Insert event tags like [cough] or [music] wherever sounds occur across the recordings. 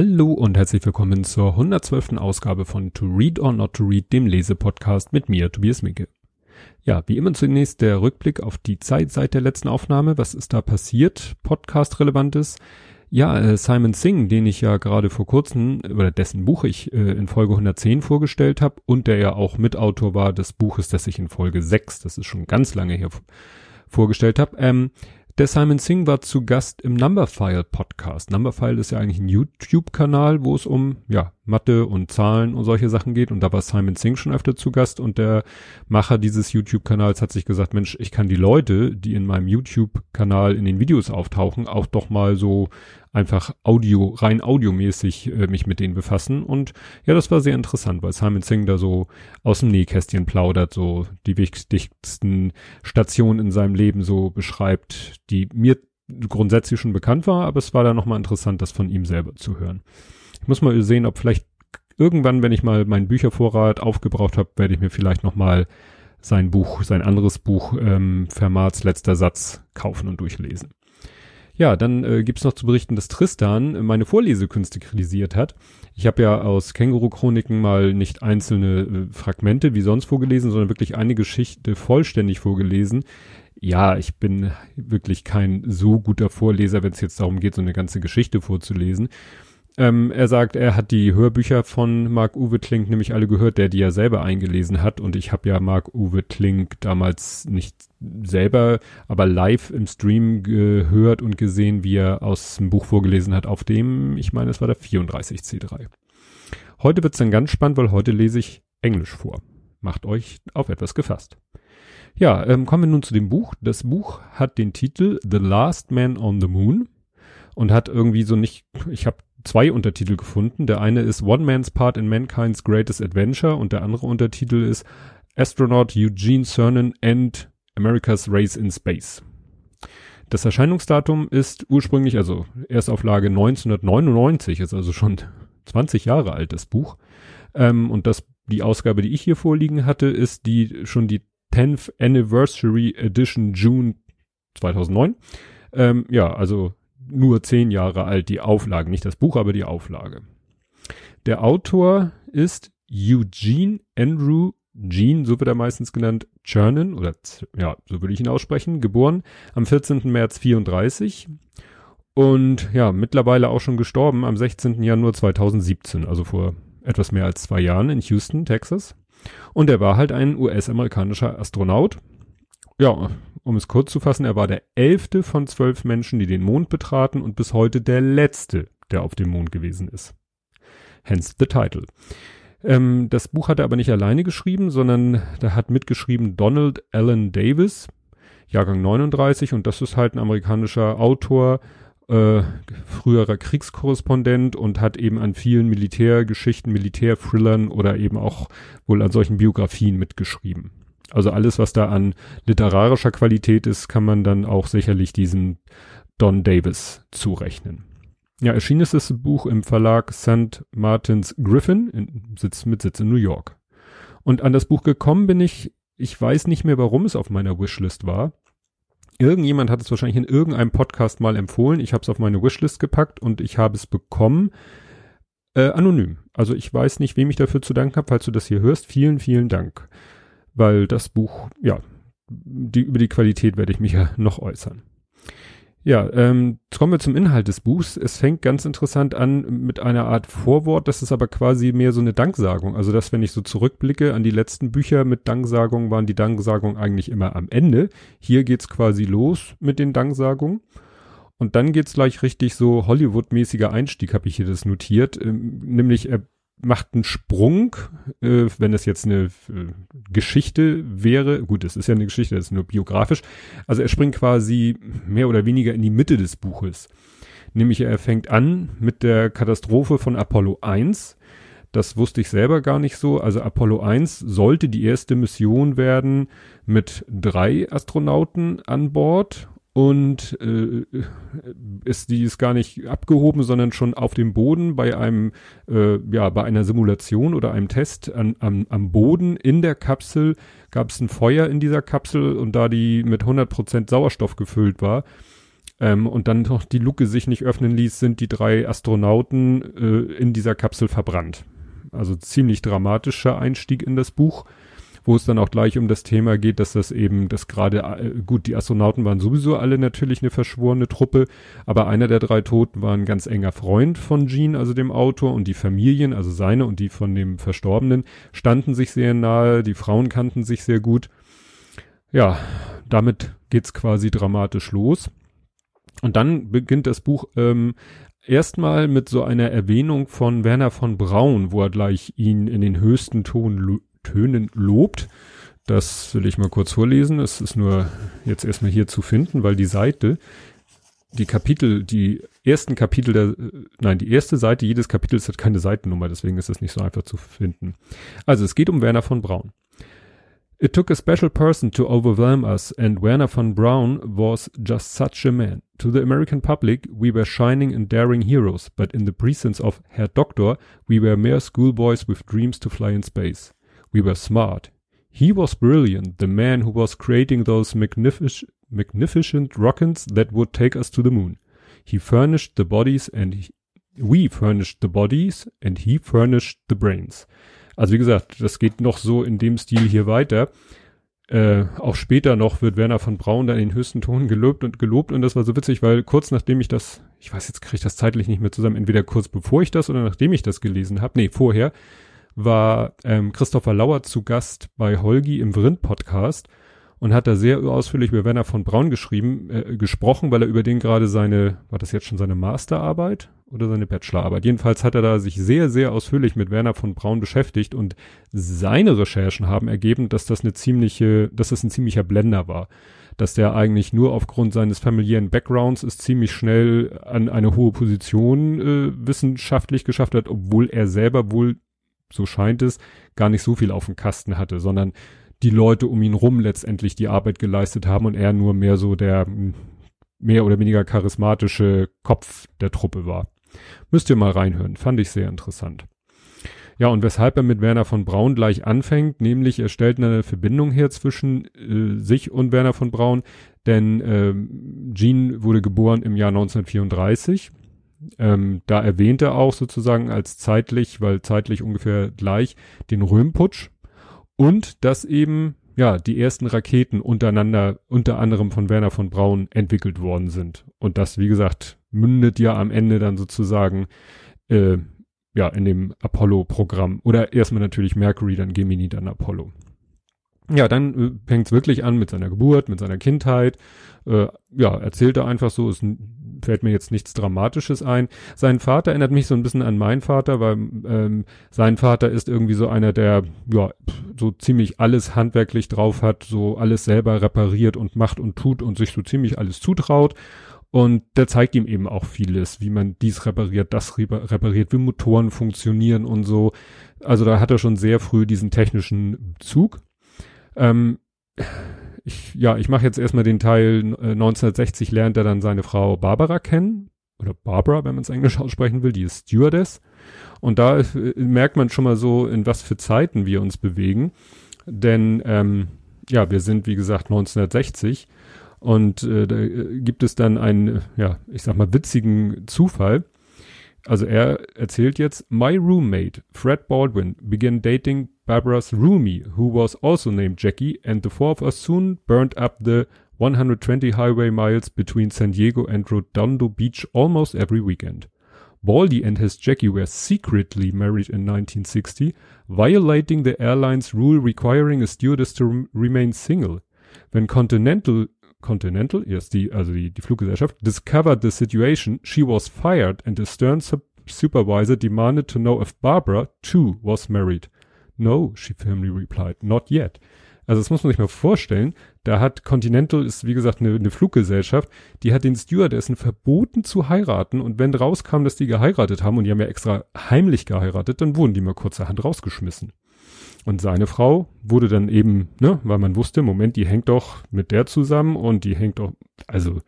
Hallo und herzlich willkommen zur 112. Ausgabe von To Read or Not to Read, dem Lesepodcast mit mir, Tobias Micke. Ja, wie immer zunächst der Rückblick auf die Zeit seit der letzten Aufnahme. Was ist da passiert? Podcast-relevantes. Ja, äh, Simon Singh, den ich ja gerade vor kurzem, oder dessen Buch ich äh, in Folge 110 vorgestellt habe und der ja auch Mitautor war des Buches, das ich in Folge 6, das ist schon ganz lange her, vorgestellt habe. Ähm, der Simon Singh war zu Gast im Numberphile Podcast. Numberphile ist ja eigentlich ein YouTube-Kanal, wo es um, ja, Mathe und Zahlen und solche Sachen geht. Und da war Simon Singh schon öfter zu Gast. Und der Macher dieses YouTube-Kanals hat sich gesagt, Mensch, ich kann die Leute, die in meinem YouTube-Kanal in den Videos auftauchen, auch doch mal so einfach Audio, rein audiomäßig äh, mich mit denen befassen. Und ja, das war sehr interessant, weil Simon Singh da so aus dem Nähkästchen plaudert, so die wichtigsten Stationen in seinem Leben so beschreibt, die mir grundsätzlich schon bekannt war, aber es war da nochmal interessant, das von ihm selber zu hören. Muss mal sehen, ob vielleicht irgendwann, wenn ich mal meinen Büchervorrat aufgebraucht habe, werde ich mir vielleicht nochmal sein Buch, sein anderes Buch, ähm, Fermats letzter Satz kaufen und durchlesen. Ja, dann äh, gibt's noch zu berichten, dass Tristan meine Vorlesekünste kritisiert hat. Ich habe ja aus Känguru-Chroniken mal nicht einzelne äh, Fragmente wie sonst vorgelesen, sondern wirklich eine Geschichte vollständig vorgelesen. Ja, ich bin wirklich kein so guter Vorleser, wenn es jetzt darum geht, so eine ganze Geschichte vorzulesen. Ähm, er sagt, er hat die Hörbücher von Marc-Uwe Klink nämlich alle gehört, der die ja selber eingelesen hat. Und ich habe ja Marc-Uwe Klink damals nicht selber, aber live im Stream gehört und gesehen, wie er aus dem Buch vorgelesen hat, auf dem, ich meine, es war der 34C3. Heute wird's dann ganz spannend, weil heute lese ich Englisch vor. Macht euch auf etwas gefasst. Ja, ähm, kommen wir nun zu dem Buch. Das Buch hat den Titel The Last Man on the Moon und hat irgendwie so nicht, ich habe zwei Untertitel gefunden. Der eine ist One Man's Part in Mankind's Greatest Adventure und der andere Untertitel ist Astronaut Eugene Cernan and America's Race in Space. Das Erscheinungsdatum ist ursprünglich, also Erstauflage 1999, ist also schon 20 Jahre alt, das Buch. Ähm, und das, die Ausgabe, die ich hier vorliegen hatte, ist die, schon die 10th Anniversary Edition June 2009. Ähm, ja, also nur zehn Jahre alt, die Auflage, nicht das Buch, aber die Auflage. Der Autor ist Eugene Andrew Gene, so wird er meistens genannt, Chernin, oder ja, so würde ich ihn aussprechen, geboren am 14. März 34 und ja, mittlerweile auch schon gestorben am 16. Januar 2017, also vor etwas mehr als zwei Jahren in Houston, Texas. Und er war halt ein US-amerikanischer Astronaut. Ja, um es kurz zu fassen, er war der elfte von zwölf Menschen, die den Mond betraten und bis heute der letzte, der auf dem Mond gewesen ist. Hence the title. Ähm, das Buch hat er aber nicht alleine geschrieben, sondern da hat mitgeschrieben Donald Allen Davis, Jahrgang 39, und das ist halt ein amerikanischer Autor, äh, früherer Kriegskorrespondent und hat eben an vielen Militärgeschichten, Militärthrillern oder eben auch wohl an solchen Biografien mitgeschrieben. Also alles, was da an literarischer Qualität ist, kann man dann auch sicherlich diesem Don Davis zurechnen. Ja, erschienen ist das Buch im Verlag St. Martins Griffin, in, Sitz, mit Sitz in New York. Und an das Buch gekommen bin ich, ich weiß nicht mehr, warum es auf meiner Wishlist war. Irgendjemand hat es wahrscheinlich in irgendeinem Podcast mal empfohlen. Ich habe es auf meine Wishlist gepackt und ich habe es bekommen. Äh, anonym. Also ich weiß nicht, wem ich dafür zu danken habe. Falls du das hier hörst, vielen, vielen Dank weil das Buch, ja, die, über die Qualität werde ich mich ja noch äußern. Ja, ähm, kommen wir zum Inhalt des Buchs. Es fängt ganz interessant an mit einer Art Vorwort, das ist aber quasi mehr so eine Danksagung. Also, dass wenn ich so zurückblicke an die letzten Bücher mit Danksagungen, waren die Danksagungen eigentlich immer am Ende. Hier geht's quasi los mit den Danksagungen. Und dann geht's gleich richtig so Hollywood-mäßiger Einstieg, habe ich hier das notiert. Ähm, nämlich er macht einen Sprung, äh, wenn es jetzt eine äh, Geschichte wäre. Gut, es ist ja eine Geschichte, das ist nur biografisch. Also er springt quasi mehr oder weniger in die Mitte des Buches. Nämlich er fängt an mit der Katastrophe von Apollo 1. Das wusste ich selber gar nicht so. Also Apollo 1 sollte die erste Mission werden mit drei Astronauten an Bord und äh, ist die ist gar nicht abgehoben, sondern schon auf dem Boden bei einem äh, ja bei einer Simulation oder einem Test an, am, am Boden in der Kapsel gab es ein Feuer in dieser Kapsel und da die mit 100% Sauerstoff gefüllt war, ähm, und dann noch die Luke sich nicht öffnen ließ, sind die drei Astronauten äh, in dieser Kapsel verbrannt. Also ziemlich dramatischer Einstieg in das Buch, wo es dann auch gleich um das Thema geht, dass das eben, dass gerade, äh, gut, die Astronauten waren sowieso alle natürlich eine verschworene Truppe, aber einer der drei Toten war ein ganz enger Freund von Gene, also dem Autor, und die Familien, also seine und die von dem Verstorbenen, standen sich sehr nahe, die Frauen kannten sich sehr gut. Ja, damit geht's quasi dramatisch los. Und dann beginnt das Buch ähm, erstmal mit so einer Erwähnung von Werner von Braun, wo er gleich ihn in den höchsten Ton, Tönen lobt. Das will ich mal kurz vorlesen. Es ist nur jetzt erstmal hier zu finden, weil die Seite, die Kapitel, die ersten Kapitel der, nein, die erste Seite jedes Kapitels hat keine Seitennummer, deswegen ist es nicht so einfach zu finden. Also es geht um Werner von Braun. It took a special person to overwhelm us, and Werner von Braun was just such a man. To the American public, we were shining and daring heroes, but in the presence of Herr Doctor, we were mere schoolboys with dreams to fly in space. We were smart. He was brilliant, the man who was creating those magnific magnificent rockets that would take us to the moon. He furnished the bodies and he, we furnished the bodies and he furnished the brains. Also wie gesagt, das geht noch so in dem Stil hier weiter. Äh, auch später noch wird Werner von Braun dann in den höchsten Ton gelobt und gelobt und das war so witzig, weil kurz nachdem ich das, ich weiß jetzt kriege ich das zeitlich nicht mehr zusammen, entweder kurz bevor ich das oder nachdem ich das gelesen habe, nee, vorher, war ähm, Christopher Lauer zu Gast bei Holgi im Vrind Podcast und hat da sehr ausführlich über Werner von Braun geschrieben, äh, gesprochen, weil er über den gerade seine, war das jetzt schon seine Masterarbeit oder seine Bachelorarbeit? Jedenfalls hat er da sich sehr, sehr ausführlich mit Werner von Braun beschäftigt und seine Recherchen haben ergeben, dass das eine ziemliche, dass das ein ziemlicher Blender war. Dass der eigentlich nur aufgrund seines familiären Backgrounds es ziemlich schnell an eine hohe Position äh, wissenschaftlich geschafft hat, obwohl er selber wohl, so scheint es, gar nicht so viel auf dem Kasten hatte, sondern die Leute um ihn rum letztendlich die Arbeit geleistet haben und er nur mehr so der hm, mehr oder weniger charismatische Kopf der Truppe war. Müsst ihr mal reinhören, fand ich sehr interessant. Ja, und weshalb er mit Werner von Braun gleich anfängt, nämlich er stellt eine Verbindung her zwischen äh, sich und Werner von Braun, denn äh, Jean wurde geboren im Jahr 1934. Ähm, da erwähnt er auch sozusagen als zeitlich, weil zeitlich ungefähr gleich, den Röhmputsch, und dass eben, ja, die ersten Raketen untereinander, unter anderem von Werner von Braun entwickelt worden sind. Und das, wie gesagt, mündet ja am Ende dann sozusagen, äh, ja, in dem Apollo-Programm. Oder erstmal natürlich Mercury, dann Gemini, dann Apollo. Ja, dann äh, fängt es wirklich an mit seiner Geburt, mit seiner Kindheit. Äh, ja, erzählt er einfach so, ein fällt mir jetzt nichts Dramatisches ein. Sein Vater erinnert mich so ein bisschen an meinen Vater, weil ähm, sein Vater ist irgendwie so einer, der ja so ziemlich alles handwerklich drauf hat, so alles selber repariert und macht und tut und sich so ziemlich alles zutraut. Und der zeigt ihm eben auch vieles, wie man dies repariert, das repariert, wie Motoren funktionieren und so. Also da hat er schon sehr früh diesen technischen Zug. Ähm, ich, ja, ich mache jetzt erstmal den Teil, äh, 1960 lernt er dann seine Frau Barbara kennen. Oder Barbara, wenn man es Englisch aussprechen will, die ist Stewardess. Und da äh, merkt man schon mal so, in was für Zeiten wir uns bewegen. Denn, ähm, ja, wir sind, wie gesagt, 1960. Und äh, da äh, gibt es dann einen, ja, ich sag mal, witzigen Zufall. Also er erzählt jetzt, My roommate, Fred Baldwin, began dating Barbara's roomie, who was also named Jackie, and the four of us soon burned up the 120 highway miles between San Diego and Redondo Beach almost every weekend. Baldy and his Jackie were secretly married in 1960, violating the airline's rule requiring a stewardess to remain single. When Continental Continental, yes, die, also die, die Fluggesellschaft, discovered the situation, she was fired and the stern supervisor demanded to know if Barbara, too, was married. No, she firmly replied, not yet. Also das muss man sich mal vorstellen. Da hat Continental, ist wie gesagt eine, eine Fluggesellschaft, die hat den Stewardessen verboten zu heiraten und wenn rauskam, dass die geheiratet haben und die haben ja extra heimlich geheiratet, dann wurden die mal kurzerhand rausgeschmissen. Und seine Frau wurde dann eben, ne, weil man wusste, Moment, die hängt doch mit der zusammen und die hängt doch, also,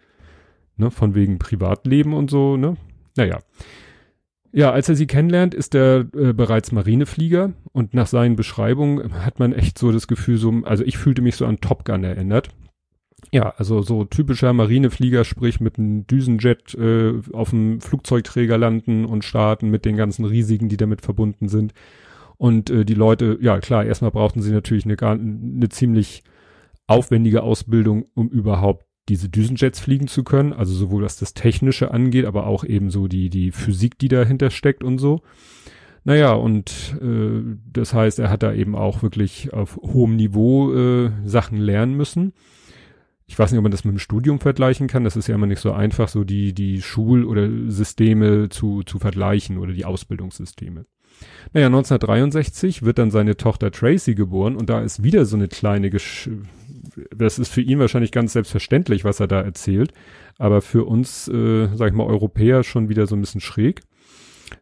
ne, von wegen Privatleben und so, ne. Naja. Ja, als er sie kennenlernt, ist er äh, bereits Marineflieger und nach seinen Beschreibungen hat man echt so das Gefühl, so, also ich fühlte mich so an Top Gun erinnert. Ja, also so typischer Marineflieger, sprich mit einem Düsenjet äh, auf dem Flugzeugträger landen und starten mit den ganzen Risiken, die damit verbunden sind. Und äh, die Leute, ja klar, erstmal brauchten sie natürlich eine, eine ziemlich aufwendige Ausbildung, um überhaupt diese Düsenjets fliegen zu können. Also sowohl was das Technische angeht, aber auch eben so die, die Physik, die dahinter steckt und so. Naja, und äh, das heißt, er hat da eben auch wirklich auf hohem Niveau äh, Sachen lernen müssen ich weiß nicht, ob man das mit dem Studium vergleichen kann. Das ist ja immer nicht so einfach, so die, die Schul- oder Systeme zu, zu vergleichen oder die Ausbildungssysteme. Naja, 1963 wird dann seine Tochter Tracy geboren und da ist wieder so eine kleine, Gesch das ist für ihn wahrscheinlich ganz selbstverständlich, was er da erzählt, aber für uns, äh, sag ich mal, Europäer schon wieder so ein bisschen schräg.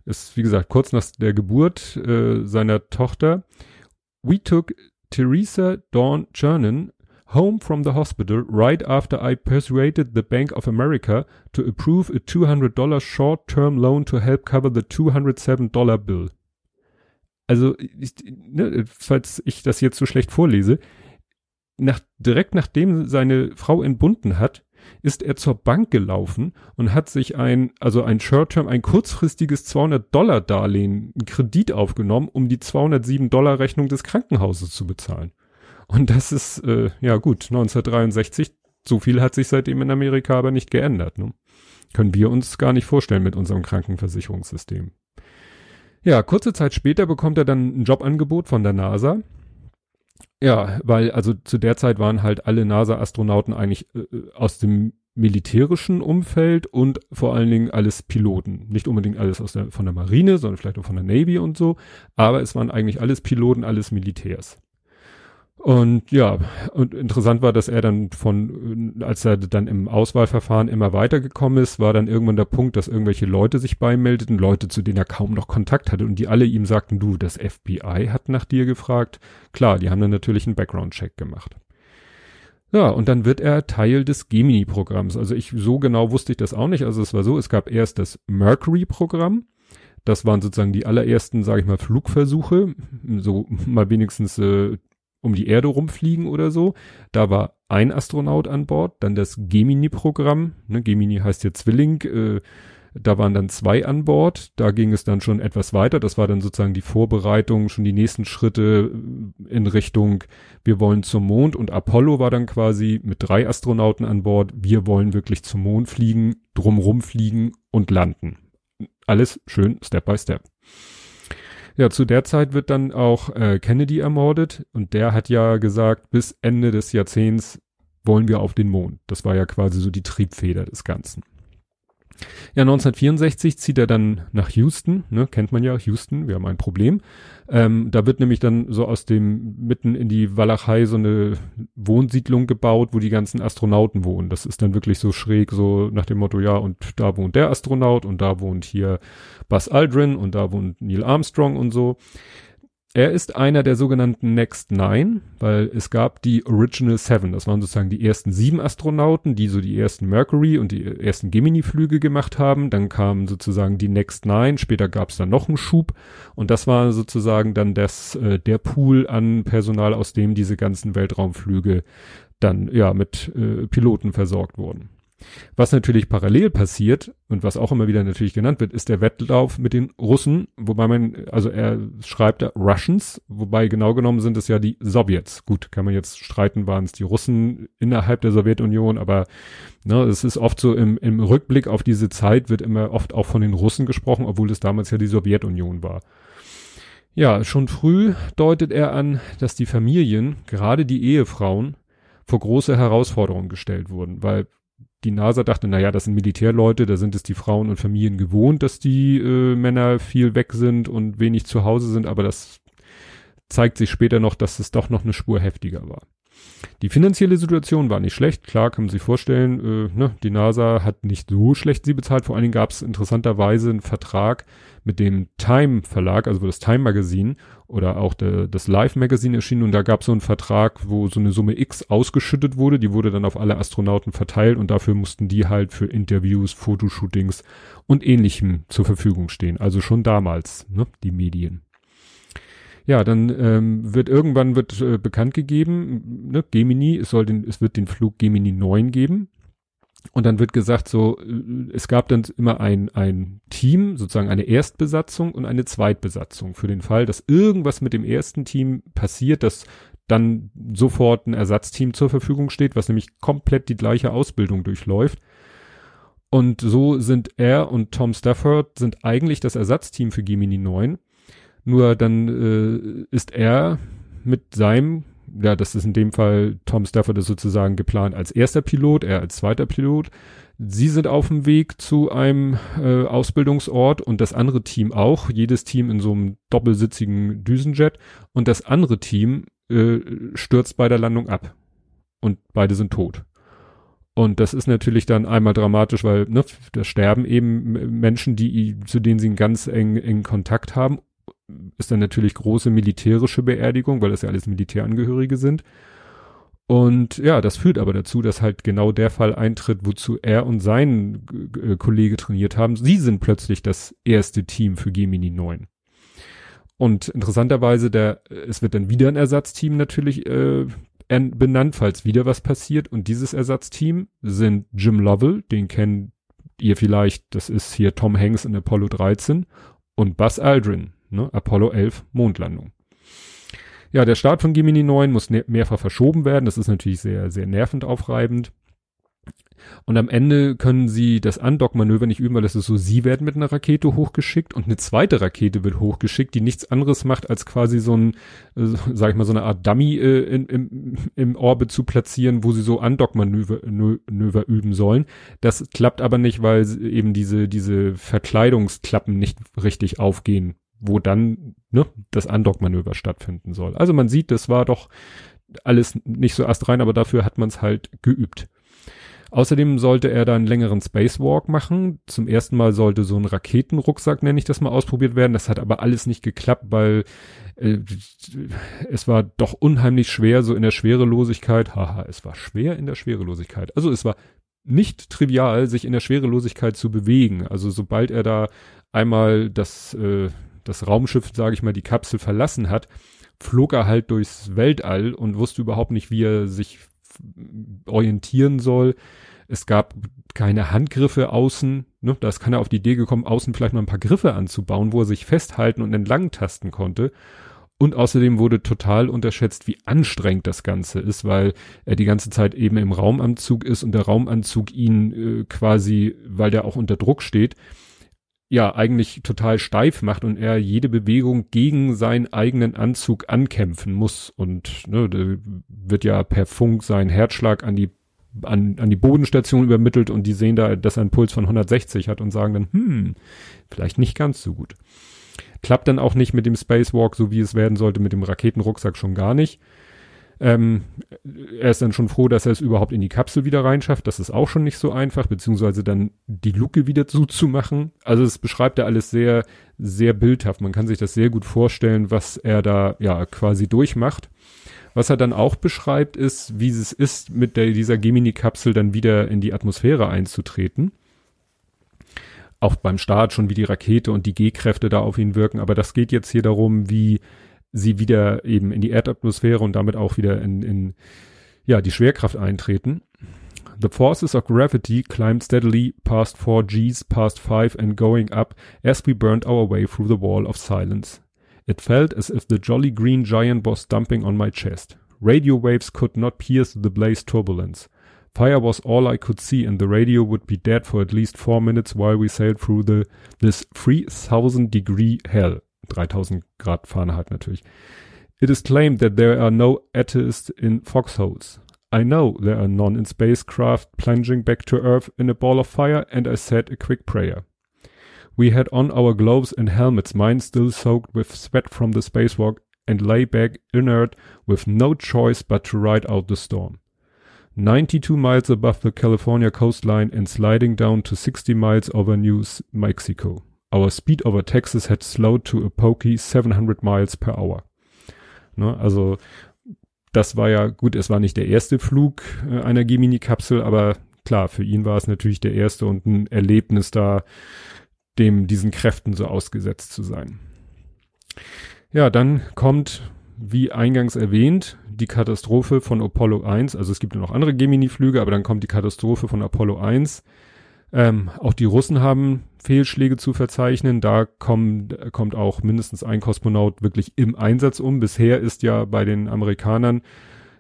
Ist, wie gesagt, kurz nach der Geburt äh, seiner Tochter. We took Theresa Dawn Chernin home from the hospital right after I persuaded the Bank of America to approve a $200 short-term loan to help cover the $207 bill. Also, ich, ne, falls ich das jetzt so schlecht vorlese, nach, direkt nachdem seine Frau entbunden hat, ist er zur Bank gelaufen und hat sich ein, also ein Short-Term, ein kurzfristiges 200 Dollar Darlehen, einen Kredit aufgenommen, um die 207 Dollar Rechnung des Krankenhauses zu bezahlen. Und das ist, äh, ja gut, 1963, so viel hat sich seitdem in Amerika aber nicht geändert. Ne? Können wir uns gar nicht vorstellen mit unserem Krankenversicherungssystem. Ja, kurze Zeit später bekommt er dann ein Jobangebot von der NASA. Ja, weil also zu der Zeit waren halt alle NASA-Astronauten eigentlich äh, aus dem militärischen Umfeld und vor allen Dingen alles Piloten. Nicht unbedingt alles aus der, von der Marine, sondern vielleicht auch von der Navy und so. Aber es waren eigentlich alles Piloten, alles Militärs. Und ja, und interessant war, dass er dann von, als er dann im Auswahlverfahren immer weitergekommen ist, war dann irgendwann der Punkt, dass irgendwelche Leute sich beimeldeten, Leute, zu denen er kaum noch Kontakt hatte und die alle ihm sagten, du, das FBI hat nach dir gefragt. Klar, die haben dann natürlich einen Background-Check gemacht. Ja, und dann wird er Teil des Gemini-Programms. Also ich, so genau wusste ich das auch nicht. Also es war so, es gab erst das Mercury-Programm. Das waren sozusagen die allerersten, sage ich mal, Flugversuche, so mal wenigstens äh, um die Erde rumfliegen oder so. Da war ein Astronaut an Bord, dann das Gemini-Programm, ne, Gemini heißt ja Zwilling, äh, da waren dann zwei an Bord, da ging es dann schon etwas weiter, das war dann sozusagen die Vorbereitung, schon die nächsten Schritte äh, in Richtung, wir wollen zum Mond und Apollo war dann quasi mit drei Astronauten an Bord, wir wollen wirklich zum Mond fliegen, drumrum fliegen und landen. Alles schön Step by Step. Ja, zu der Zeit wird dann auch äh, Kennedy ermordet und der hat ja gesagt, bis Ende des Jahrzehnts wollen wir auf den Mond. Das war ja quasi so die Triebfeder des Ganzen. Ja, 1964 zieht er dann nach Houston, ne, kennt man ja, Houston, wir haben ein Problem. Ähm, da wird nämlich dann so aus dem, mitten in die Walachei so eine Wohnsiedlung gebaut, wo die ganzen Astronauten wohnen. Das ist dann wirklich so schräg, so nach dem Motto, ja, und da wohnt der Astronaut und da wohnt hier Buzz Aldrin und da wohnt Neil Armstrong und so. Er ist einer der sogenannten Next Nine, weil es gab die Original Seven. Das waren sozusagen die ersten sieben Astronauten, die so die ersten Mercury und die ersten Gemini-Flüge gemacht haben. Dann kamen sozusagen die Next Nine. Später gab es dann noch einen Schub. Und das war sozusagen dann das, äh, der Pool an Personal, aus dem diese ganzen Weltraumflüge dann ja mit äh, Piloten versorgt wurden. Was natürlich parallel passiert und was auch immer wieder natürlich genannt wird, ist der Wettlauf mit den Russen, wobei man, also er schreibt da Russians, wobei genau genommen sind es ja die Sowjets. Gut, kann man jetzt streiten, waren es die Russen innerhalb der Sowjetunion, aber ne, es ist oft so im, im Rückblick auf diese Zeit wird immer oft auch von den Russen gesprochen, obwohl es damals ja die Sowjetunion war. Ja, schon früh deutet er an, dass die Familien, gerade die Ehefrauen, vor große Herausforderungen gestellt wurden, weil die NASA dachte, naja, das sind Militärleute, da sind es die Frauen und Familien gewohnt, dass die äh, Männer viel weg sind und wenig zu Hause sind, aber das zeigt sich später noch, dass es doch noch eine Spur heftiger war. Die finanzielle Situation war nicht schlecht, klar kann man sich vorstellen, äh, ne, die NASA hat nicht so schlecht sie bezahlt, vor allen Dingen gab es interessanterweise einen Vertrag mit dem Time Verlag, also das Time Magazine oder auch de, das Live Magazine erschienen und da gab es so einen Vertrag, wo so eine Summe X ausgeschüttet wurde, die wurde dann auf alle Astronauten verteilt und dafür mussten die halt für Interviews, Fotoshootings und ähnlichem zur Verfügung stehen. Also schon damals, ne, die Medien. Ja, dann ähm, wird irgendwann wird äh, bekannt gegeben, ne, Gemini, es soll den, es wird den Flug Gemini 9 geben. Und dann wird gesagt, so, äh, es gab dann immer ein, ein Team, sozusagen eine Erstbesatzung und eine Zweitbesatzung für den Fall, dass irgendwas mit dem ersten Team passiert, dass dann sofort ein Ersatzteam zur Verfügung steht, was nämlich komplett die gleiche Ausbildung durchläuft. Und so sind er und Tom Stafford sind eigentlich das Ersatzteam für Gemini 9. Nur dann äh, ist er mit seinem, ja, das ist in dem Fall Tom Stafford ist sozusagen geplant als erster Pilot, er als zweiter Pilot. Sie sind auf dem Weg zu einem äh, Ausbildungsort und das andere Team auch. Jedes Team in so einem doppelsitzigen Düsenjet und das andere Team äh, stürzt bei der Landung ab und beide sind tot. Und das ist natürlich dann einmal dramatisch, weil ne, da sterben eben Menschen, die zu denen sie einen ganz engen, engen Kontakt haben. Ist dann natürlich große militärische Beerdigung, weil das ja alles Militärangehörige sind. Und ja, das führt aber dazu, dass halt genau der Fall eintritt, wozu er und sein äh, Kollege trainiert haben. Sie sind plötzlich das erste Team für Gemini 9. Und interessanterweise, der, es wird dann wieder ein Ersatzteam natürlich äh, benannt, falls wieder was passiert. Und dieses Ersatzteam sind Jim Lovell, den kennt ihr vielleicht, das ist hier Tom Hanks in Apollo 13 und Buzz Aldrin, ne, Apollo 11 Mondlandung. Ja, der Start von Gemini 9 muss ne-, mehrfach verschoben werden. Das ist natürlich sehr, sehr nervend aufreibend. Und am Ende können sie das Undock-Manöver nicht üben, weil es ist so, sie werden mit einer Rakete hochgeschickt und eine zweite Rakete wird hochgeschickt, die nichts anderes macht, als quasi so ein, äh, sag ich mal, so eine Art Dummy äh, in, im, im Orbit zu platzieren, wo sie so Undock-Manöver Manöver üben sollen. Das klappt aber nicht, weil eben diese, diese Verkleidungsklappen nicht richtig aufgehen, wo dann ne, das Undock-Manöver stattfinden soll. Also man sieht, das war doch alles nicht so astrein, aber dafür hat man es halt geübt. Außerdem sollte er da einen längeren Spacewalk machen. Zum ersten Mal sollte so ein Raketenrucksack, nenne ich das mal, ausprobiert werden. Das hat aber alles nicht geklappt, weil äh, es war doch unheimlich schwer, so in der Schwerelosigkeit. Haha, es war schwer in der Schwerelosigkeit. Also es war nicht trivial, sich in der Schwerelosigkeit zu bewegen. Also sobald er da einmal das, äh, das Raumschiff, sage ich mal, die Kapsel verlassen hat, flog er halt durchs Weltall und wusste überhaupt nicht, wie er sich orientieren soll. Es gab keine Handgriffe außen. Ne? Da ist keiner auf die Idee gekommen, außen vielleicht mal ein paar Griffe anzubauen, wo er sich festhalten und entlang tasten konnte. Und außerdem wurde total unterschätzt, wie anstrengend das Ganze ist, weil er die ganze Zeit eben im Raumanzug ist und der Raumanzug ihn äh, quasi, weil der auch unter Druck steht, ja eigentlich total steif macht und er jede Bewegung gegen seinen eigenen Anzug ankämpfen muss und ne, wird ja per Funk sein Herzschlag an die an, an die Bodenstation übermittelt und die sehen da, dass er einen Puls von 160 hat und sagen dann, hm, vielleicht nicht ganz so gut. Klappt dann auch nicht mit dem Spacewalk, so wie es werden sollte, mit dem Raketenrucksack schon gar nicht. Ähm, er ist dann schon froh, dass er es überhaupt in die Kapsel wieder reinschafft. Das ist auch schon nicht so einfach, beziehungsweise dann die Luke wieder zuzumachen. Also es beschreibt er alles sehr, sehr bildhaft. Man kann sich das sehr gut vorstellen, was er da ja quasi durchmacht. Was er dann auch beschreibt, ist, wie es ist, mit der, dieser Gemini-Kapsel dann wieder in die Atmosphäre einzutreten. Auch beim Start schon, wie die Rakete und die G-Kräfte da auf ihn wirken. Aber das geht jetzt hier darum, wie sie wieder eben in die Erdatmosphäre und damit auch wieder in, in ja, die Schwerkraft eintreten. The forces of gravity climbed steadily past 4 Gs, past 5 and going up as we burned our way through the wall of silence. It felt as if the jolly green giant was dumping on my chest. Radio waves could not pierce the blaze turbulence. Fire was all I could see and the radio would be dead for at least four minutes while we sailed through the, this 3000 degree hell. 3000 Grad Fahrenheit natürlich. It is claimed that there are no atheists in foxholes. I know there are none in spacecraft plunging back to Earth in a ball of fire, and I said a quick prayer. We had on our gloves and helmets, mine still soaked with sweat from the spacewalk, and lay back inert with no choice but to ride out the storm. 92 miles above the California coastline and sliding down to 60 miles over New Mexico. Our speed over Texas had slowed to a pokey 700 miles per hour. Ne, also das war ja gut, es war nicht der erste Flug äh, einer Gemini-Kapsel, aber klar, für ihn war es natürlich der erste und ein Erlebnis da, dem diesen Kräften so ausgesetzt zu sein. Ja, dann kommt, wie eingangs erwähnt, die Katastrophe von Apollo 1. Also es gibt noch andere Gemini-Flüge, aber dann kommt die Katastrophe von Apollo 1. Ähm, auch die Russen haben Fehlschläge zu verzeichnen. Da kommt, kommt auch mindestens ein Kosmonaut wirklich im Einsatz um. Bisher ist ja bei den Amerikanern,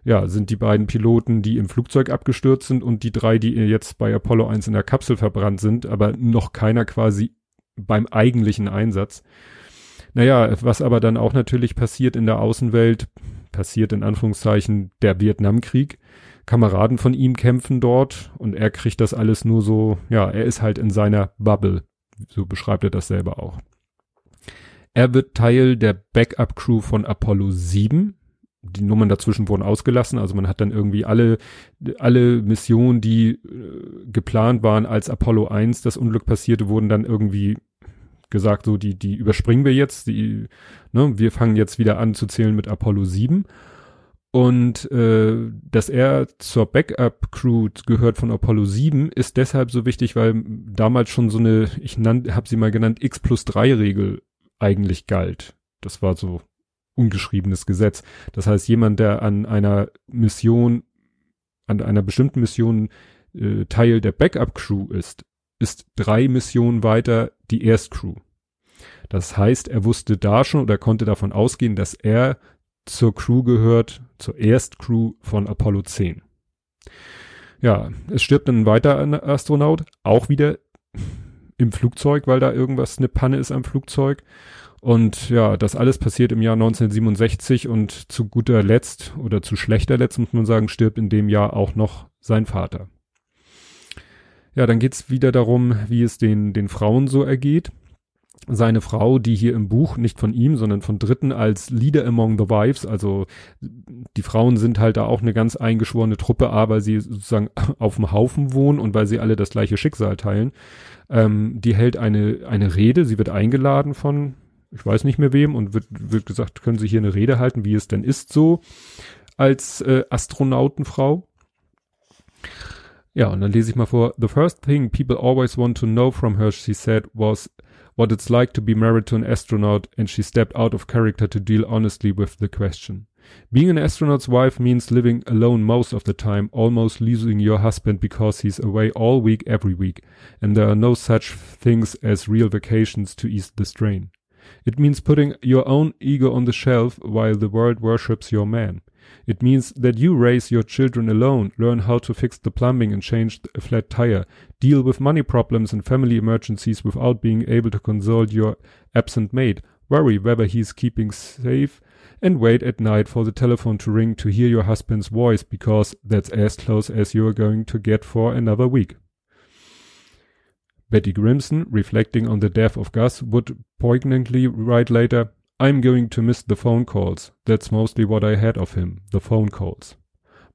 ja, sind die beiden Piloten, die im Flugzeug abgestürzt sind und die drei, die jetzt bei Apollo 1 in der Kapsel verbrannt sind, aber noch keiner quasi beim eigentlichen Einsatz. Naja, was aber dann auch natürlich passiert in der Außenwelt, passiert in Anführungszeichen der Vietnamkrieg. Kameraden von ihm kämpfen dort und er kriegt das alles nur so, ja, er ist halt in seiner Bubble. So beschreibt er das selber auch. Er wird Teil der Backup-Crew von Apollo 7. Die Nummern dazwischen wurden ausgelassen, also man hat dann irgendwie alle, alle Missionen, die äh, geplant waren, als Apollo 1 das Unglück passierte, wurden dann irgendwie gesagt, so die, die überspringen wir jetzt, die, ne, wir fangen jetzt wieder an zu zählen mit Apollo 7. Und äh, dass er zur Backup-Crew gehört von Apollo 7, ist deshalb so wichtig, weil damals schon so eine, ich habe sie mal genannt, X plus 3 Regel eigentlich galt. Das war so ungeschriebenes Gesetz. Das heißt, jemand, der an einer Mission, an einer bestimmten Mission äh, Teil der Backup-Crew ist, ist drei Missionen weiter die Erstcrew. Das heißt, er wusste da schon oder konnte davon ausgehen, dass er zur Crew gehört, zur Erstcrew von Apollo 10. Ja, es stirbt ein Astronaut, auch wieder im Flugzeug, weil da irgendwas eine Panne ist am Flugzeug. Und ja, das alles passiert im Jahr 1967 und zu guter Letzt oder zu schlechter Letzt muss man sagen, stirbt in dem Jahr auch noch sein Vater. Ja, dann geht's wieder darum, wie es den, den Frauen so ergeht seine Frau, die hier im Buch nicht von ihm, sondern von Dritten als Leader among the Wives, also die Frauen sind halt da auch eine ganz eingeschworene Truppe, A, weil sie sozusagen [laughs] auf dem Haufen wohnen und weil sie alle das gleiche Schicksal teilen. Ähm, die hält eine, eine Rede, sie wird eingeladen von, ich weiß nicht mehr wem, und wird, wird gesagt, können Sie hier eine Rede halten, wie es denn ist so als äh, Astronautenfrau. Ja, und dann lese ich mal vor. The first thing people always want to know from her, she said, was what it's like to be married to an astronaut, and she stepped out of character to deal honestly with the question. Being an astronaut's wife means living alone most of the time, almost losing your husband because he's away all week every week, and there are no such things as real vacations to ease the strain. It means putting your own ego on the shelf while the world worships your man. It means that you raise your children alone, learn how to fix the plumbing and change a flat tire, deal with money problems and family emergencies without being able to console your absent mate, worry whether he's keeping safe, and wait at night for the telephone to ring to hear your husband's voice because that's as close as you're going to get for another week. Betty Grimson, reflecting on the death of Gus, would poignantly write later, I'm going to miss the phone calls. That's mostly what I had of him, the phone calls.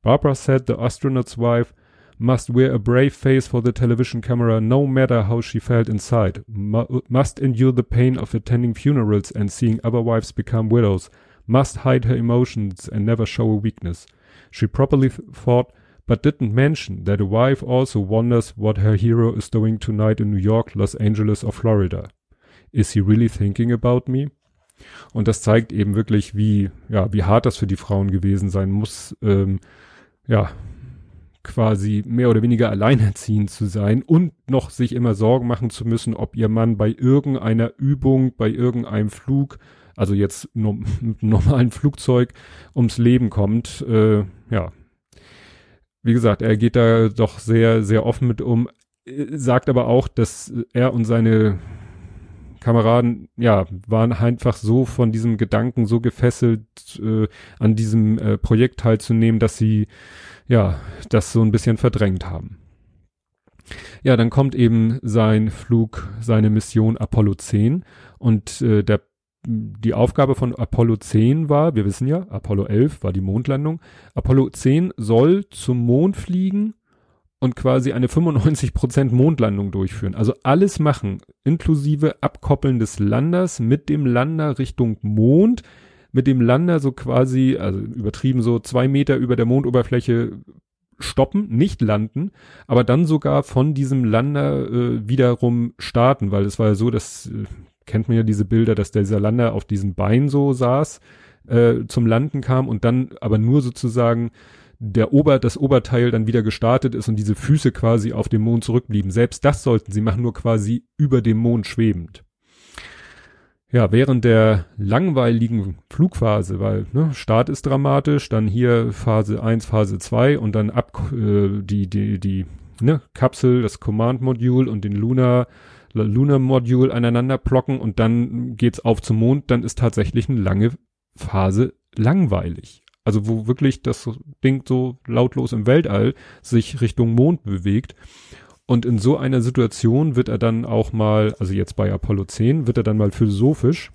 Barbara said the astronaut's wife must wear a brave face for the television camera no matter how she felt inside, mu must endure the pain of attending funerals and seeing other wives become widows, must hide her emotions and never show a weakness. She probably th thought, but didn't mention that a wife also wonders what her hero is doing tonight in New York, Los Angeles or Florida. Is he really thinking about me? Und das zeigt eben wirklich, wie, ja, wie hart das für die Frauen gewesen sein muss, ähm, ja, quasi mehr oder weniger alleinerziehend zu sein und noch sich immer Sorgen machen zu müssen, ob ihr Mann bei irgendeiner Übung, bei irgendeinem Flug, also jetzt mit einem [laughs] normalen Flugzeug, ums Leben kommt. Äh, ja. Wie gesagt, er geht da doch sehr, sehr offen mit um, äh, sagt aber auch, dass er und seine Kameraden, ja, waren einfach so von diesem Gedanken so gefesselt, äh, an diesem äh, Projekt teilzunehmen, dass sie, ja, das so ein bisschen verdrängt haben. Ja, dann kommt eben sein Flug, seine Mission Apollo 10 und äh, der die Aufgabe von Apollo 10 war, wir wissen ja, Apollo 11 war die Mondlandung. Apollo 10 soll zum Mond fliegen und quasi eine 95% Mondlandung durchführen. Also alles machen, inklusive Abkoppeln des Landers mit dem Lander Richtung Mond, mit dem Lander so quasi, also übertrieben so zwei Meter über der Mondoberfläche stoppen, nicht landen, aber dann sogar von diesem Lander äh, wiederum starten, weil es war ja so, dass äh, kennt man ja diese Bilder, dass dieser Lander auf diesem Bein so saß, äh, zum Landen kam und dann aber nur sozusagen der Ober, das Oberteil dann wieder gestartet ist und diese Füße quasi auf dem Mond zurückblieben. Selbst das sollten sie machen, nur quasi über dem Mond schwebend. Ja, während der langweiligen Flugphase, weil ne, Start ist dramatisch, dann hier Phase 1, Phase 2 und dann ab äh, die, die, die ne, Kapsel, das Command-Modul und den Lunar, Lunar-Modul aneinander plocken und dann geht's auf zum Mond, dann ist tatsächlich eine lange Phase langweilig. Also wo wirklich das Ding so lautlos im Weltall sich Richtung Mond bewegt. Und in so einer Situation wird er dann auch mal, also jetzt bei Apollo 10, wird er dann mal philosophisch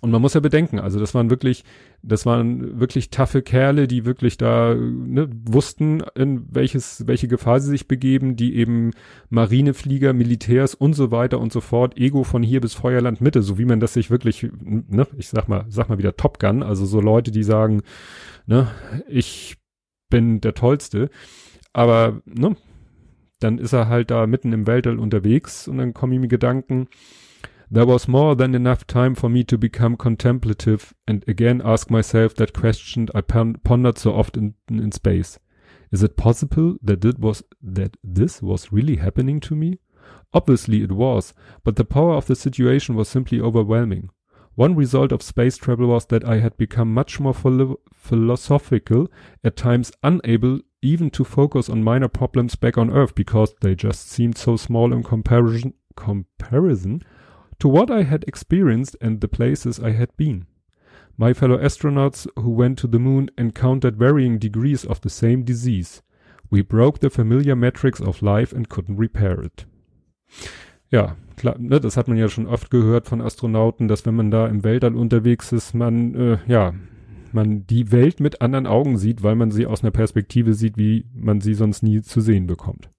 und man muss ja bedenken, also das waren wirklich, das waren wirklich taffe Kerle, die wirklich da ne, wussten, in welches, welche Gefahr sie sich begeben, die eben Marineflieger, Militärs und so weiter und so fort, Ego von hier bis Feuerland Mitte, so wie man das sich wirklich, ne, ich sag mal, sag mal wieder Top Gun, also so Leute, die sagen, ne, ich bin der Tollste, aber ne, dann ist er halt da mitten im Weltall unterwegs und dann kommen ihm Gedanken, There was more than enough time for me to become contemplative and again ask myself that question I pondered so often in, in space. Is it possible that it was that this was really happening to me? Obviously it was, but the power of the situation was simply overwhelming. One result of space travel was that I had become much more philo philosophical, at times unable even to focus on minor problems back on Earth because they just seemed so small in comparison comparison to what I had experienced and the places I had been. My fellow astronauts who went to the moon encountered varying degrees of the same disease. We broke the familiar metrics of life and couldn't repair it. Ja, klar, ne, das hat man ja schon oft gehört von Astronauten, dass wenn man da im Weltall unterwegs ist, man, äh, ja, man die Welt mit anderen Augen sieht, weil man sie aus einer Perspektive sieht, wie man sie sonst nie zu sehen bekommt.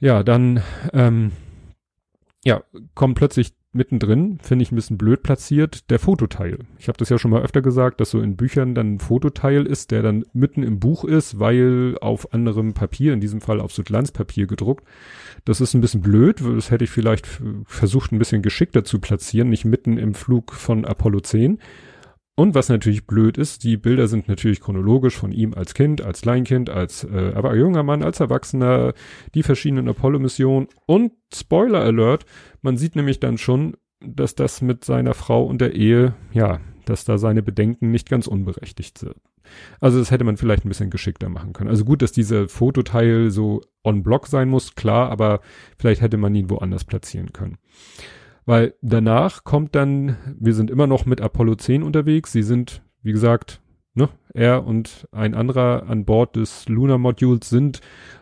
Ja, dann ähm, ja, kommt plötzlich mittendrin, finde ich ein bisschen blöd platziert, der Fototeil. Ich habe das ja schon mal öfter gesagt, dass so in Büchern dann ein Fototeil ist, der dann mitten im Buch ist, weil auf anderem Papier, in diesem Fall auf so Glanzpapier gedruckt. Das ist ein bisschen blöd, das hätte ich vielleicht versucht ein bisschen geschickter zu platzieren, nicht mitten im Flug von Apollo 10. Und was natürlich blöd ist, die Bilder sind natürlich chronologisch von ihm als Kind, als Kleinkind, als äh, aber junger Mann, als Erwachsener, die verschiedenen Apollo-Missionen und Spoiler Alert, man sieht nämlich dann schon, dass das mit seiner Frau und der Ehe, ja, dass da seine Bedenken nicht ganz unberechtigt sind. Also das hätte man vielleicht ein bisschen geschickter machen können. Also gut, dass dieser Fototeil so on block sein muss, klar, aber vielleicht hätte man ihn woanders platzieren können. Weil danach kommt dann, wir sind immer noch mit Apollo 10 unterwegs. Sie sind, wie gesagt, ne, er und ein anderer an Bord des Lunar Modules sind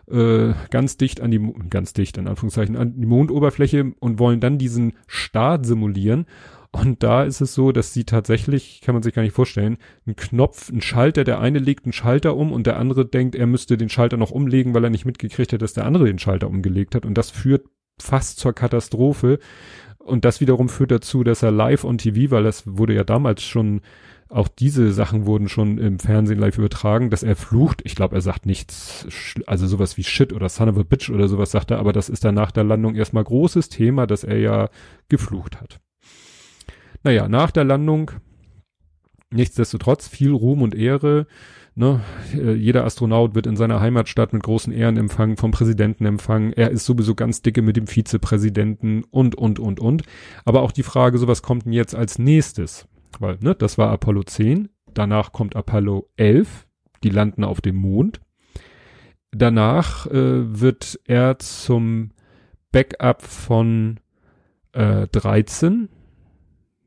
äh, ganz dicht an die, ganz dicht in Anführungszeichen, an die Mondoberfläche und wollen dann diesen Start simulieren. Und da ist es so, dass sie tatsächlich, kann man sich gar nicht vorstellen, ein Knopf, ein Schalter, der eine legt einen Schalter um und der andere denkt, er müsste den Schalter noch umlegen, weil er nicht mitgekriegt hat, dass der andere den Schalter umgelegt hat. Und das führt fast zur Katastrophe, und das wiederum führt dazu, dass er live on TV, weil das wurde ja damals schon, auch diese Sachen wurden schon im Fernsehen live übertragen, dass er flucht. Ich glaube, er sagt nichts, also sowas wie Shit oder Son of a Bitch oder sowas sagt er, aber das ist dann nach der Landung erstmal großes Thema, dass er ja geflucht hat. Naja, nach der Landung, nichtsdestotrotz viel Ruhm und Ehre. Ne, äh, jeder Astronaut wird in seiner Heimatstadt mit großen Ehren empfangen, vom Präsidenten empfangen. Er ist sowieso ganz dicke mit dem Vizepräsidenten und, und, und, und. Aber auch die Frage, so was kommt denn jetzt als nächstes? Weil, ne, das war Apollo 10. Danach kommt Apollo 11. Die landen auf dem Mond. Danach äh, wird er zum Backup von äh, 13.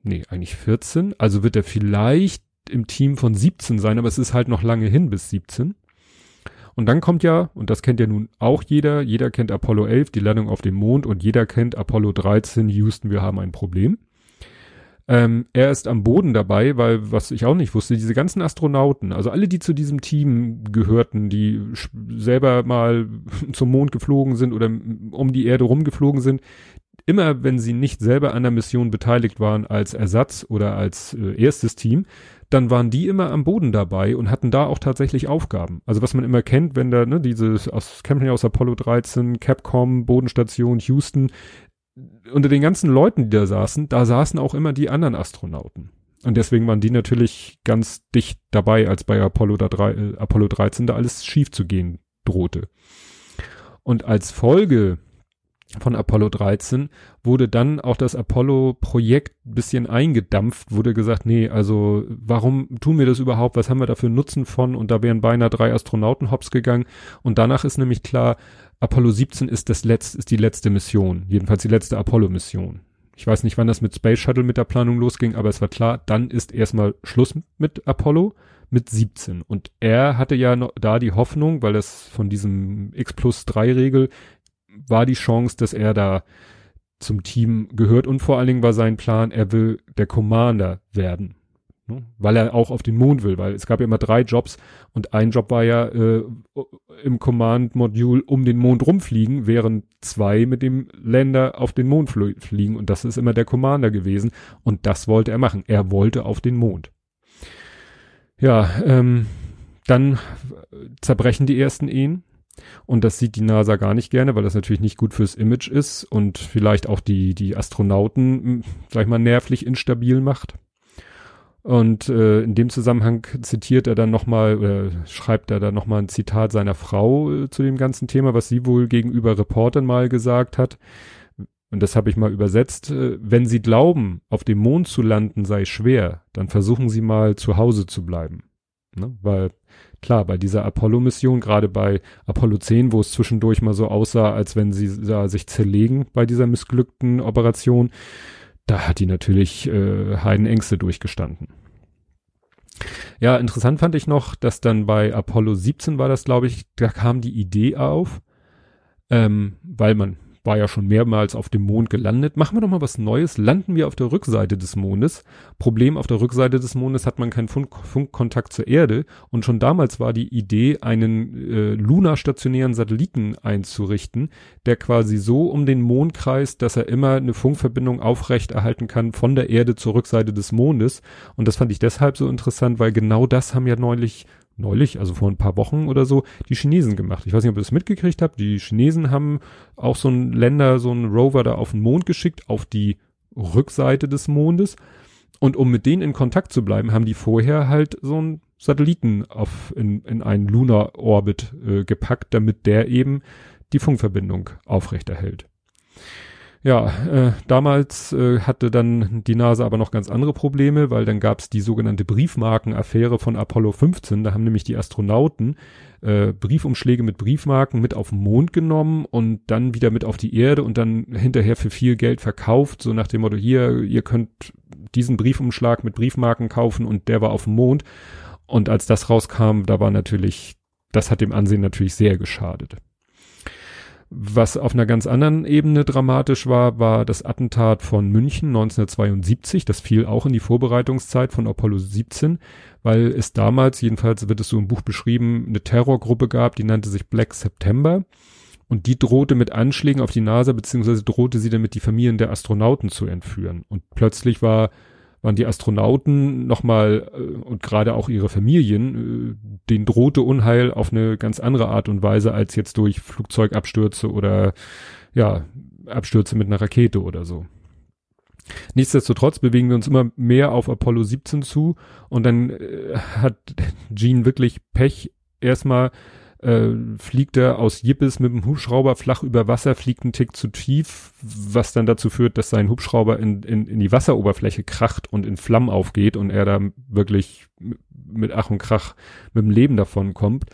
Nee, eigentlich 14. Also wird er vielleicht im Team von 17 sein, aber es ist halt noch lange hin bis 17. Und dann kommt ja, und das kennt ja nun auch jeder, jeder kennt Apollo 11, die Landung auf dem Mond, und jeder kennt Apollo 13, Houston, wir haben ein Problem. Ähm, er ist am Boden dabei, weil, was ich auch nicht wusste, diese ganzen Astronauten, also alle, die zu diesem Team gehörten, die selber mal [laughs] zum Mond geflogen sind oder um die Erde rumgeflogen sind, immer wenn sie nicht selber an der Mission beteiligt waren als Ersatz oder als äh, erstes Team, dann waren die immer am Boden dabei und hatten da auch tatsächlich Aufgaben. Also was man immer kennt, wenn da, ne, dieses, aus, ja aus Apollo 13, Capcom, Bodenstation, Houston, unter den ganzen Leuten, die da saßen, da saßen auch immer die anderen Astronauten. Und deswegen waren die natürlich ganz dicht dabei, als bei Apollo, da drei, äh, Apollo 13 da alles schief zu gehen drohte. Und als Folge von Apollo 13 wurde dann auch das Apollo-Projekt bisschen eingedampft, wurde gesagt, nee, also warum tun wir das überhaupt, was haben wir dafür Nutzen von und da wären beinahe drei Astronauten hops gegangen und danach ist nämlich klar, Apollo 17 ist das letzte, ist die letzte Mission, jedenfalls die letzte Apollo-Mission. Ich weiß nicht, wann das mit Space Shuttle mit der Planung losging, aber es war klar, dann ist erstmal Schluss mit Apollo mit 17. Und er hatte ja noch da die Hoffnung, weil es von diesem X plus 3 Regel war die Chance, dass er da zum Team gehört und vor allen Dingen war sein Plan, er will der Commander werden. Ne? Weil er auch auf den Mond will, weil es gab ja immer drei Jobs und ein Job war ja äh, im Command-Modul um den Mond rumfliegen, während zwei mit dem Länder auf den Mond fliegen und das ist immer der Commander gewesen und das wollte er machen. Er wollte auf den Mond. Ja, ähm, dann zerbrechen die ersten Ehen. Und das sieht die NASA gar nicht gerne, weil das natürlich nicht gut fürs Image ist und vielleicht auch die, die Astronauten, hm, sag ich mal, nervlich instabil macht. Und äh, in dem Zusammenhang zitiert er dann nochmal, oder schreibt er dann nochmal ein Zitat seiner Frau äh, zu dem ganzen Thema, was sie wohl gegenüber Reportern mal gesagt hat. Und das habe ich mal übersetzt. Äh, wenn Sie glauben, auf dem Mond zu landen sei schwer, dann versuchen Sie mal zu Hause zu bleiben. Ne? Weil klar, bei dieser Apollo-Mission, gerade bei Apollo 10, wo es zwischendurch mal so aussah, als wenn sie da sich zerlegen bei dieser missglückten Operation, da hat die natürlich äh, Heidenängste durchgestanden. Ja, interessant fand ich noch, dass dann bei Apollo 17 war das, glaube ich, da kam die Idee auf, ähm, weil man war ja schon mehrmals auf dem Mond gelandet. Machen wir doch mal was Neues. Landen wir auf der Rückseite des Mondes. Problem, auf der Rückseite des Mondes hat man keinen Funk Funkkontakt zur Erde. Und schon damals war die Idee, einen äh, lunarstationären Satelliten einzurichten, der quasi so um den Mond kreist, dass er immer eine Funkverbindung aufrecht erhalten kann von der Erde zur Rückseite des Mondes. Und das fand ich deshalb so interessant, weil genau das haben ja neulich neulich, also vor ein paar Wochen oder so, die Chinesen gemacht. Ich weiß nicht, ob ihr das mitgekriegt habt. Die Chinesen haben auch so ein Länder, so ein Rover da auf den Mond geschickt, auf die Rückseite des Mondes. Und um mit denen in Kontakt zu bleiben, haben die vorher halt so einen Satelliten auf, in, in einen Lunar Orbit äh, gepackt, damit der eben die Funkverbindung aufrechterhält. Ja, äh, damals äh, hatte dann die NASA aber noch ganz andere Probleme, weil dann gab es die sogenannte Briefmarkenaffäre von Apollo 15. Da haben nämlich die Astronauten äh, Briefumschläge mit Briefmarken mit auf den Mond genommen und dann wieder mit auf die Erde und dann hinterher für viel Geld verkauft, so nach dem Motto, hier, ihr könnt diesen Briefumschlag mit Briefmarken kaufen und der war auf dem Mond. Und als das rauskam, da war natürlich, das hat dem Ansehen natürlich sehr geschadet. Was auf einer ganz anderen Ebene dramatisch war, war das Attentat von München 1972. Das fiel auch in die Vorbereitungszeit von Apollo 17, weil es damals, jedenfalls wird es so im Buch beschrieben, eine Terrorgruppe gab, die nannte sich Black September. Und die drohte mit Anschlägen auf die NASA, beziehungsweise drohte sie damit, die Familien der Astronauten zu entführen. Und plötzlich war waren die Astronauten nochmal äh, und gerade auch ihre Familien, äh, denen drohte Unheil auf eine ganz andere Art und Weise als jetzt durch Flugzeugabstürze oder ja, Abstürze mit einer Rakete oder so. Nichtsdestotrotz bewegen wir uns immer mehr auf Apollo 17 zu und dann äh, hat Gene wirklich Pech erstmal äh, fliegt er aus Jippes mit dem Hubschrauber flach über Wasser, fliegt einen Tick zu tief, was dann dazu führt, dass sein Hubschrauber in, in, in die Wasseroberfläche kracht und in Flammen aufgeht und er da wirklich mit Ach und Krach mit dem Leben davon kommt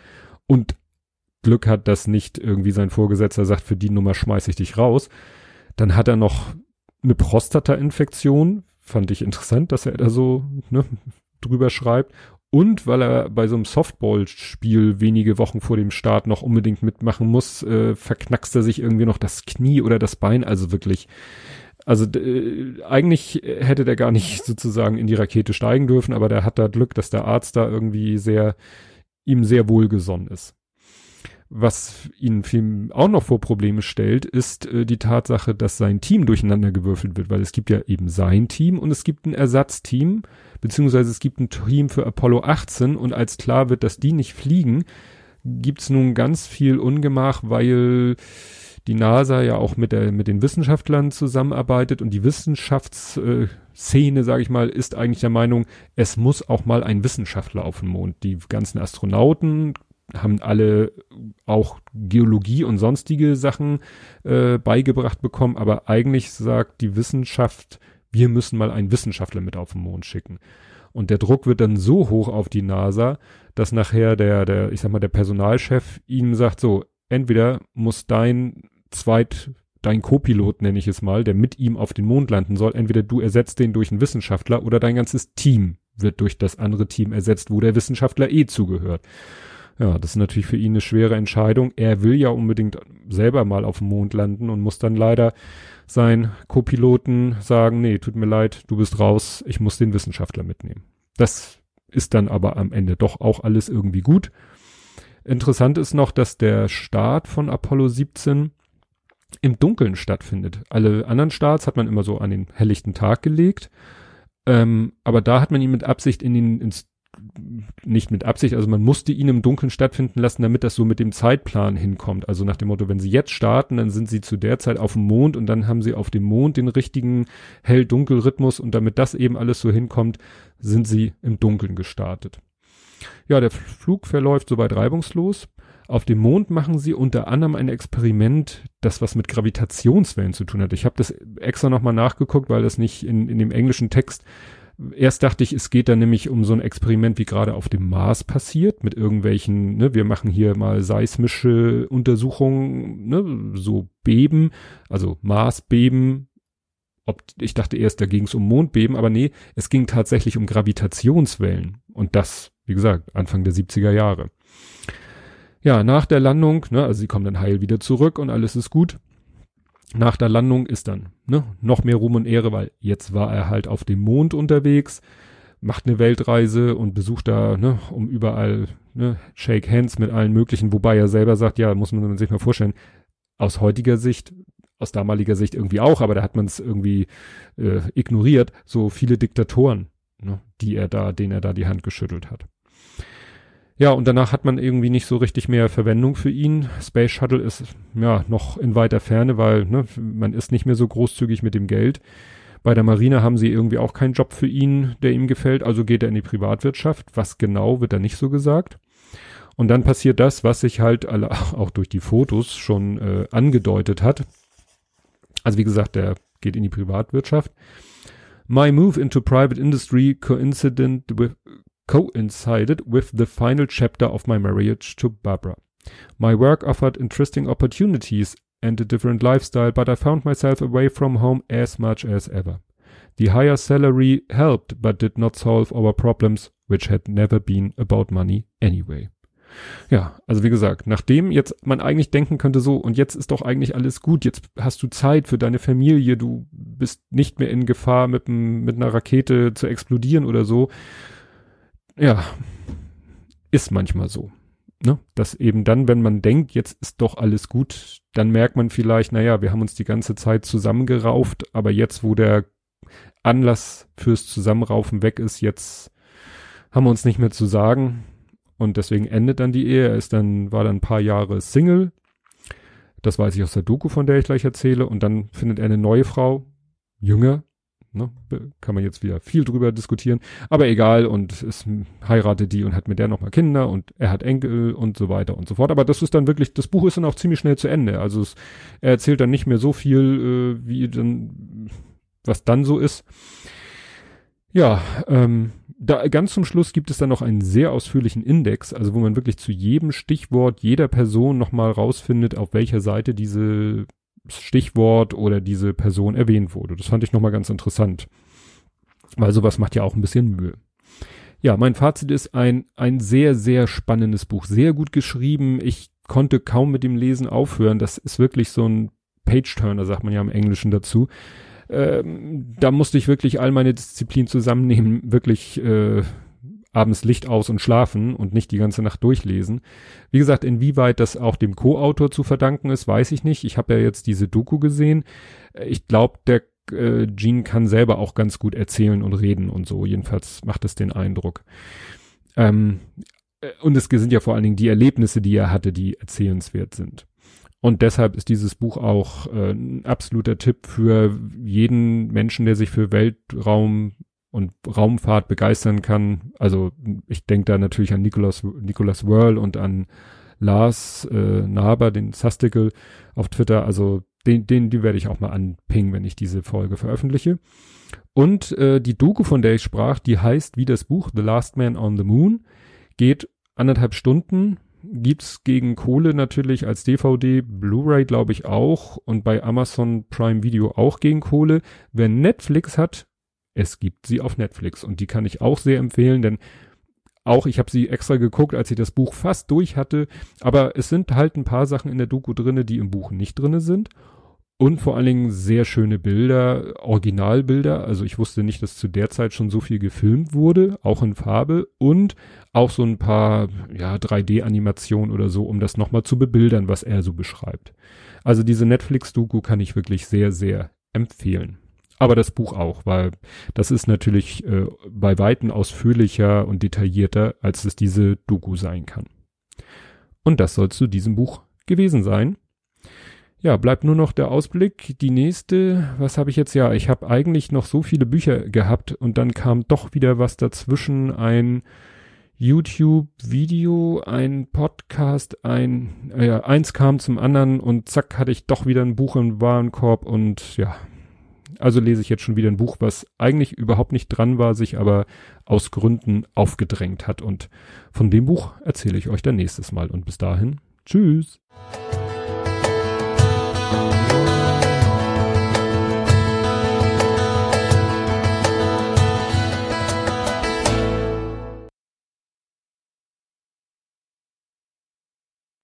und Glück hat, dass nicht irgendwie sein Vorgesetzter sagt, für die Nummer schmeiß ich dich raus. Dann hat er noch eine Prostata-Infektion, fand ich interessant, dass er da so ne, drüber schreibt und weil er bei so einem Softball-Spiel wenige Wochen vor dem Start noch unbedingt mitmachen muss, äh, verknackst er sich irgendwie noch das Knie oder das Bein. Also wirklich, also äh, eigentlich hätte der gar nicht [laughs] sozusagen in die Rakete steigen dürfen, aber der hat da Glück, dass der Arzt da irgendwie sehr, ihm sehr wohlgesonnen ist. Was ihn viel auch noch vor Probleme stellt, ist äh, die Tatsache, dass sein Team durcheinander gewürfelt wird, weil es gibt ja eben sein Team und es gibt ein Ersatzteam, beziehungsweise es gibt ein Team für Apollo 18 und als klar wird, dass die nicht fliegen, gibt's nun ganz viel Ungemach, weil die NASA ja auch mit der mit den Wissenschaftlern zusammenarbeitet und die Wissenschaftsszene, äh, sage ich mal, ist eigentlich der Meinung, es muss auch mal ein Wissenschaftler auf dem Mond. Die ganzen Astronauten haben alle auch Geologie und sonstige Sachen äh, beigebracht bekommen, aber eigentlich sagt die Wissenschaft, wir müssen mal einen Wissenschaftler mit auf den Mond schicken. Und der Druck wird dann so hoch auf die NASA, dass nachher der, der, ich sag mal, der Personalchef ihm sagt, so, entweder muss dein Zweit, dein Co-Pilot, nenne ich es mal, der mit ihm auf den Mond landen soll, entweder du ersetzt den durch einen Wissenschaftler oder dein ganzes Team wird durch das andere Team ersetzt, wo der Wissenschaftler eh zugehört. Ja, das ist natürlich für ihn eine schwere Entscheidung. Er will ja unbedingt selber mal auf dem Mond landen und muss dann leider sein Co-Piloten sagen, nee, tut mir leid, du bist raus, ich muss den Wissenschaftler mitnehmen. Das ist dann aber am Ende doch auch alles irgendwie gut. Interessant ist noch, dass der Start von Apollo 17 im Dunkeln stattfindet. Alle anderen Starts hat man immer so an den helllichten Tag gelegt. Ähm, aber da hat man ihn mit Absicht in den, ins nicht mit Absicht, also man musste ihn im Dunkeln stattfinden lassen, damit das so mit dem Zeitplan hinkommt. Also nach dem Motto, wenn sie jetzt starten, dann sind sie zu der Zeit auf dem Mond und dann haben sie auf dem Mond den richtigen Hell-Dunkel-Rhythmus und damit das eben alles so hinkommt, sind sie im Dunkeln gestartet. Ja, der Flug verläuft soweit reibungslos. Auf dem Mond machen sie unter anderem ein Experiment, das was mit Gravitationswellen zu tun hat. Ich habe das extra nochmal nachgeguckt, weil das nicht in, in dem englischen Text Erst dachte ich, es geht da nämlich um so ein Experiment, wie gerade auf dem Mars passiert, mit irgendwelchen, ne, wir machen hier mal seismische Untersuchungen, ne, so Beben, also Marsbeben. Ob, ich dachte erst, da ging es um Mondbeben, aber nee, es ging tatsächlich um Gravitationswellen. Und das, wie gesagt, Anfang der 70er Jahre. Ja, nach der Landung, ne, also sie kommen dann heil wieder zurück und alles ist gut nach der Landung ist dann ne, noch mehr Ruhm und Ehre, weil jetzt war er halt auf dem Mond unterwegs, macht eine Weltreise und besucht da, ne, um überall, ne, Shake Hands mit allen möglichen, wobei er selber sagt, ja, muss man sich mal vorstellen, aus heutiger Sicht, aus damaliger Sicht irgendwie auch, aber da hat man es irgendwie äh, ignoriert, so viele Diktatoren, ne, die er da, denen er da die Hand geschüttelt hat. Ja, und danach hat man irgendwie nicht so richtig mehr Verwendung für ihn. Space Shuttle ist ja noch in weiter Ferne, weil ne, man ist nicht mehr so großzügig mit dem Geld. Bei der Marine haben sie irgendwie auch keinen Job für ihn, der ihm gefällt, also geht er in die Privatwirtschaft. Was genau wird da nicht so gesagt. Und dann passiert das, was sich halt alle, [laughs] auch durch die Fotos schon äh, angedeutet hat. Also wie gesagt, der geht in die Privatwirtschaft. My move into private industry coincident with, coincided with the final chapter of my marriage to Barbara. My work offered interesting opportunities and a different lifestyle, but I found myself away from home as much as ever. The higher salary helped, but did not solve our problems, which had never been about money anyway. Ja, also wie gesagt, nachdem jetzt man eigentlich denken könnte so, und jetzt ist doch eigentlich alles gut, jetzt hast du Zeit für deine Familie, du bist nicht mehr in Gefahr, mit, mit einer Rakete zu explodieren oder so, ja, ist manchmal so. Ne? Dass eben dann, wenn man denkt, jetzt ist doch alles gut, dann merkt man vielleicht, naja, wir haben uns die ganze Zeit zusammengerauft, aber jetzt, wo der Anlass fürs Zusammenraufen weg ist, jetzt haben wir uns nicht mehr zu sagen. Und deswegen endet dann die Ehe. Er ist dann, war dann ein paar Jahre Single. Das weiß ich aus der Doku, von der ich gleich erzähle. Und dann findet er eine neue Frau, jünger, Ne? Kann man jetzt wieder viel drüber diskutieren. Aber egal, und es heiratet die und hat mit der nochmal Kinder und er hat Enkel und so weiter und so fort. Aber das ist dann wirklich, das Buch ist dann auch ziemlich schnell zu Ende. Also es, er erzählt dann nicht mehr so viel, äh, wie dann, was dann so ist. Ja, ähm, da ganz zum Schluss gibt es dann noch einen sehr ausführlichen Index, also wo man wirklich zu jedem Stichwort jeder Person nochmal rausfindet, auf welcher Seite diese Stichwort oder diese Person erwähnt wurde. Das fand ich nochmal ganz interessant. Weil sowas macht ja auch ein bisschen Mühe. Ja, mein Fazit ist ein, ein sehr, sehr spannendes Buch. Sehr gut geschrieben. Ich konnte kaum mit dem Lesen aufhören. Das ist wirklich so ein Page-Turner, sagt man ja im Englischen dazu. Ähm, da musste ich wirklich all meine Disziplin zusammennehmen, wirklich äh, abends Licht aus und schlafen und nicht die ganze Nacht durchlesen. Wie gesagt, inwieweit das auch dem Co-Autor zu verdanken ist, weiß ich nicht. Ich habe ja jetzt diese Doku gesehen. Ich glaube, der äh, Gene kann selber auch ganz gut erzählen und reden und so. Jedenfalls macht es den Eindruck. Ähm, äh, und es sind ja vor allen Dingen die Erlebnisse, die er hatte, die erzählenswert sind. Und deshalb ist dieses Buch auch äh, ein absoluter Tipp für jeden Menschen, der sich für Weltraum und Raumfahrt begeistern kann. Also ich denke da natürlich an Nicholas, Nicholas Whirl und an Lars äh, Naber, den Sastikel auf Twitter. Also den, den, die werde ich auch mal anpingen, wenn ich diese Folge veröffentliche. Und äh, die Doku, von der ich sprach, die heißt wie das Buch The Last Man on the Moon, geht anderthalb Stunden, gibt's gegen Kohle natürlich als DVD, Blu-ray glaube ich auch und bei Amazon Prime Video auch gegen Kohle. Wer Netflix hat, es gibt sie auf Netflix und die kann ich auch sehr empfehlen, denn auch ich habe sie extra geguckt, als ich das Buch fast durch hatte, aber es sind halt ein paar Sachen in der Doku drinne, die im Buch nicht drinne sind und vor allen Dingen sehr schöne Bilder, Originalbilder. Also ich wusste nicht, dass zu der Zeit schon so viel gefilmt wurde, auch in Farbe und auch so ein paar, ja, 3D-Animationen oder so, um das nochmal zu bebildern, was er so beschreibt. Also diese Netflix-Doku kann ich wirklich sehr, sehr empfehlen. Aber das Buch auch, weil das ist natürlich äh, bei Weitem ausführlicher und detaillierter, als es diese Doku sein kann. Und das soll zu diesem Buch gewesen sein. Ja, bleibt nur noch der Ausblick. Die nächste, was habe ich jetzt? Ja, ich habe eigentlich noch so viele Bücher gehabt und dann kam doch wieder was dazwischen. Ein YouTube-Video, ein Podcast, ein, äh, ja, eins kam zum anderen und zack hatte ich doch wieder ein Buch im Warenkorb und ja, also lese ich jetzt schon wieder ein Buch, was eigentlich überhaupt nicht dran war, sich aber aus Gründen aufgedrängt hat und von dem Buch erzähle ich euch dann nächstes Mal und bis dahin, tschüss.